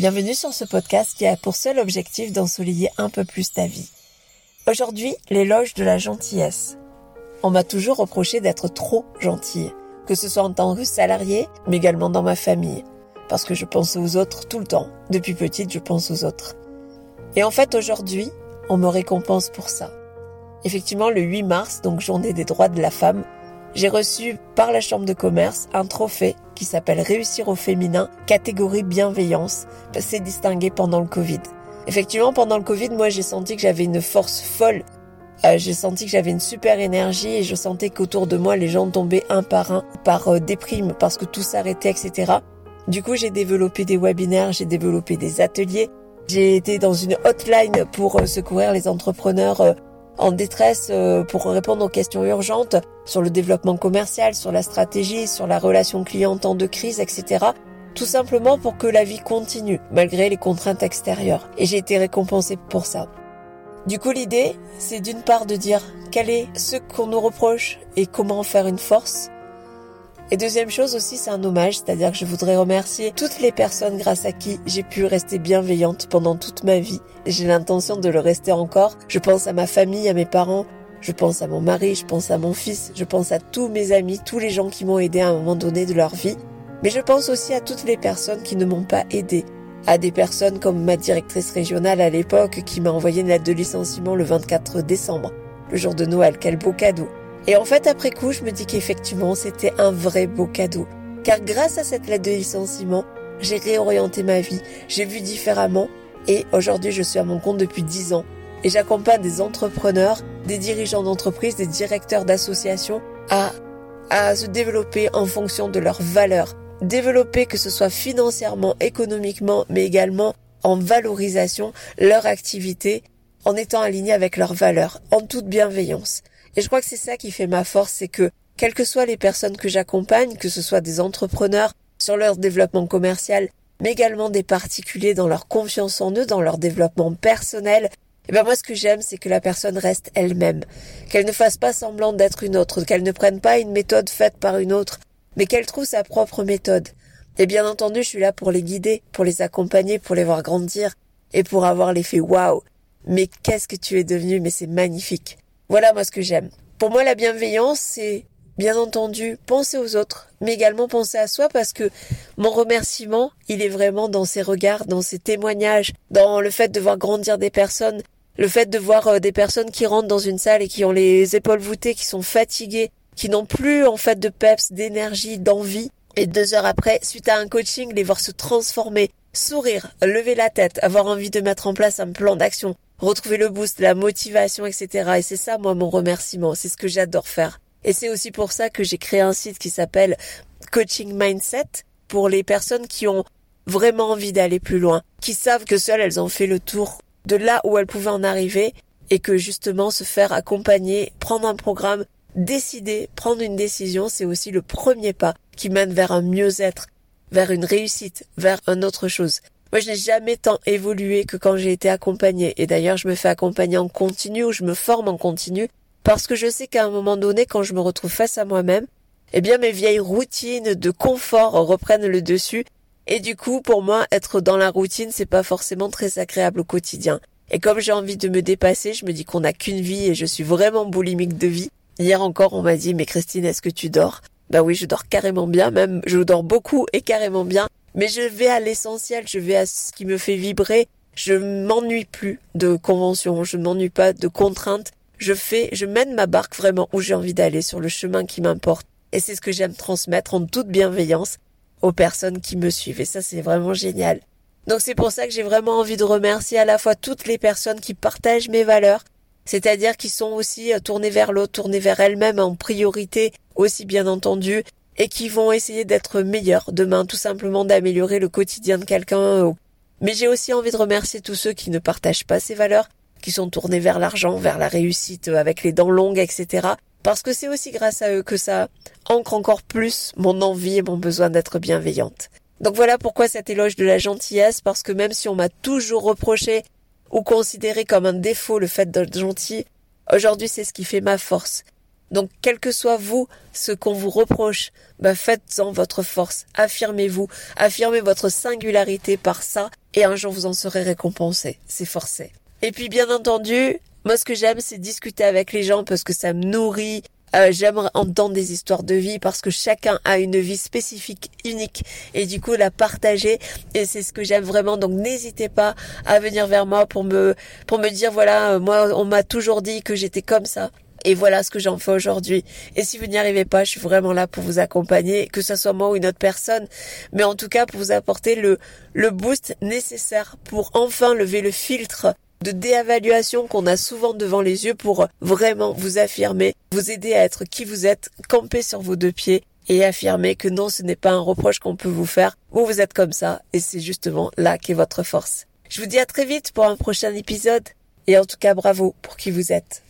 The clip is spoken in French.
Bienvenue sur ce podcast qui a pour seul objectif d'ensoleiller un peu plus ta vie. Aujourd'hui, l'éloge de la gentillesse. On m'a toujours reproché d'être trop gentille, que ce soit en tant que salarié, mais également dans ma famille, parce que je pense aux autres tout le temps. Depuis petite, je pense aux autres. Et en fait, aujourd'hui, on me récompense pour ça. Effectivement, le 8 mars, donc journée des droits de la femme, j'ai reçu par la chambre de commerce un trophée qui s'appelle Réussir au féminin, catégorie bienveillance. C'est distingué pendant le Covid. Effectivement, pendant le Covid, moi j'ai senti que j'avais une force folle. Euh, j'ai senti que j'avais une super énergie et je sentais qu'autour de moi les gens tombaient un par un par euh, déprime parce que tout s'arrêtait, etc. Du coup, j'ai développé des webinaires, j'ai développé des ateliers, j'ai été dans une hotline pour euh, secourir les entrepreneurs euh, en détresse euh, pour répondre aux questions urgentes sur le développement commercial, sur la stratégie, sur la relation client en temps de crise, etc. Tout simplement pour que la vie continue, malgré les contraintes extérieures. Et j'ai été récompensée pour ça. Du coup, l'idée, c'est d'une part de dire quel est ce qu'on nous reproche et comment en faire une force, et deuxième chose aussi, c'est un hommage, c'est-à-dire que je voudrais remercier toutes les personnes grâce à qui j'ai pu rester bienveillante pendant toute ma vie. J'ai l'intention de le rester encore. Je pense à ma famille, à mes parents, je pense à mon mari, je pense à mon fils, je pense à tous mes amis, tous les gens qui m'ont aidé à un moment donné de leur vie. Mais je pense aussi à toutes les personnes qui ne m'ont pas aidé. À des personnes comme ma directrice régionale à l'époque qui m'a envoyé une lettre de licenciement le 24 décembre, le jour de Noël. Quel beau cadeau. Et en fait, après coup, je me dis qu'effectivement, c'était un vrai beau cadeau. Car grâce à cette lettre de licenciement, j'ai réorienté ma vie, j'ai vu différemment et aujourd'hui, je suis à mon compte depuis 10 ans. Et j'accompagne des entrepreneurs, des dirigeants d'entreprise, des directeurs d'associations à, à se développer en fonction de leurs valeurs. Développer que ce soit financièrement, économiquement, mais également en valorisation leur activité en étant aligné avec leurs valeurs, en toute bienveillance. Et je crois que c'est ça qui fait ma force, c'est que quelles que soient les personnes que j'accompagne, que ce soit des entrepreneurs sur leur développement commercial, mais également des particuliers dans leur confiance en eux, dans leur développement personnel, et eh ben moi ce que j'aime c'est que la personne reste elle-même, qu'elle ne fasse pas semblant d'être une autre, qu'elle ne prenne pas une méthode faite par une autre, mais qu'elle trouve sa propre méthode. Et bien entendu, je suis là pour les guider, pour les accompagner, pour les voir grandir et pour avoir l'effet waouh. Mais qu'est-ce que tu es devenu, mais c'est magnifique. Voilà moi ce que j'aime. Pour moi la bienveillance c'est bien entendu penser aux autres, mais également penser à soi parce que mon remerciement, il est vraiment dans ces regards, dans ces témoignages, dans le fait de voir grandir des personnes, le fait de voir euh, des personnes qui rentrent dans une salle et qui ont les épaules voûtées, qui sont fatiguées, qui n'ont plus en fait de peps, d'énergie, d'envie, et deux heures après, suite à un coaching, les voir se transformer, sourire, lever la tête, avoir envie de mettre en place un plan d'action, retrouver le boost, la motivation, etc. Et c'est ça, moi, mon remerciement. C'est ce que j'adore faire. Et c'est aussi pour ça que j'ai créé un site qui s'appelle Coaching Mindset pour les personnes qui ont vraiment envie d'aller plus loin, qui savent que seules elles ont fait le tour de là où elles pouvaient en arriver et que justement se faire accompagner, prendre un programme, décider, prendre une décision, c'est aussi le premier pas qui mène vers un mieux-être, vers une réussite, vers une autre chose. Moi, je n'ai jamais tant évolué que quand j'ai été accompagnée. Et d'ailleurs, je me fais accompagner en continu ou je me forme en continu parce que je sais qu'à un moment donné, quand je me retrouve face à moi-même, eh bien, mes vieilles routines de confort reprennent le dessus. Et du coup, pour moi, être dans la routine, c'est pas forcément très agréable au quotidien. Et comme j'ai envie de me dépasser, je me dis qu'on n'a qu'une vie et je suis vraiment boulimique de vie. Hier encore, on m'a dit, mais Christine, est-ce que tu dors? Bah oui, je dors carrément bien, même, je dors beaucoup et carrément bien. Mais je vais à l'essentiel, je vais à ce qui me fait vibrer. Je m'ennuie plus de conventions, je m'ennuie pas de contraintes. Je fais, je mène ma barque vraiment où j'ai envie d'aller, sur le chemin qui m'importe. Et c'est ce que j'aime transmettre en toute bienveillance aux personnes qui me suivent. Et ça, c'est vraiment génial. Donc c'est pour ça que j'ai vraiment envie de remercier à la fois toutes les personnes qui partagent mes valeurs, c'est-à-dire qui sont aussi euh, tournées vers l'autre, tournées vers elles-mêmes en priorité, aussi bien entendu, et qui vont essayer d'être meilleurs demain, tout simplement d'améliorer le quotidien de quelqu'un. Mais j'ai aussi envie de remercier tous ceux qui ne partagent pas ces valeurs, qui sont tournés vers l'argent, vers la réussite, avec les dents longues, etc. Parce que c'est aussi grâce à eux que ça ancre encore plus mon envie et mon besoin d'être bienveillante. Donc voilà pourquoi cet éloge de la gentillesse, parce que même si on m'a toujours reproché ou considéré comme un défaut le fait d'être gentil, aujourd'hui c'est ce qui fait ma force. Donc, quel que soit vous, ce qu'on vous reproche, bah, faites-en votre force. Affirmez-vous. Affirmez votre singularité par ça. et un jour vous en serez récompensé. C'est forcé. Et puis bien entendu, moi ce que j'aime c'est discuter avec les gens parce que ça me nourrit. Euh, j'aime entendre des histoires de vie parce que chacun a une vie spécifique, unique et du coup la partager et c'est ce que j'aime vraiment donc n'hésitez pas à venir vers moi pour me pour me dire voilà moi on m'a toujours dit que j'étais comme ça et voilà ce que j'en fais aujourd'hui. Et si vous n'y arrivez pas, je suis vraiment là pour vous accompagner, que ce soit moi ou une autre personne, mais en tout cas pour vous apporter le, le boost nécessaire pour enfin lever le filtre de déévaluation qu'on a souvent devant les yeux pour vraiment vous affirmer, vous aider à être qui vous êtes, camper sur vos deux pieds et affirmer que non, ce n'est pas un reproche qu'on peut vous faire, vous vous êtes comme ça et c'est justement là qu'est votre force. Je vous dis à très vite pour un prochain épisode et en tout cas bravo pour qui vous êtes.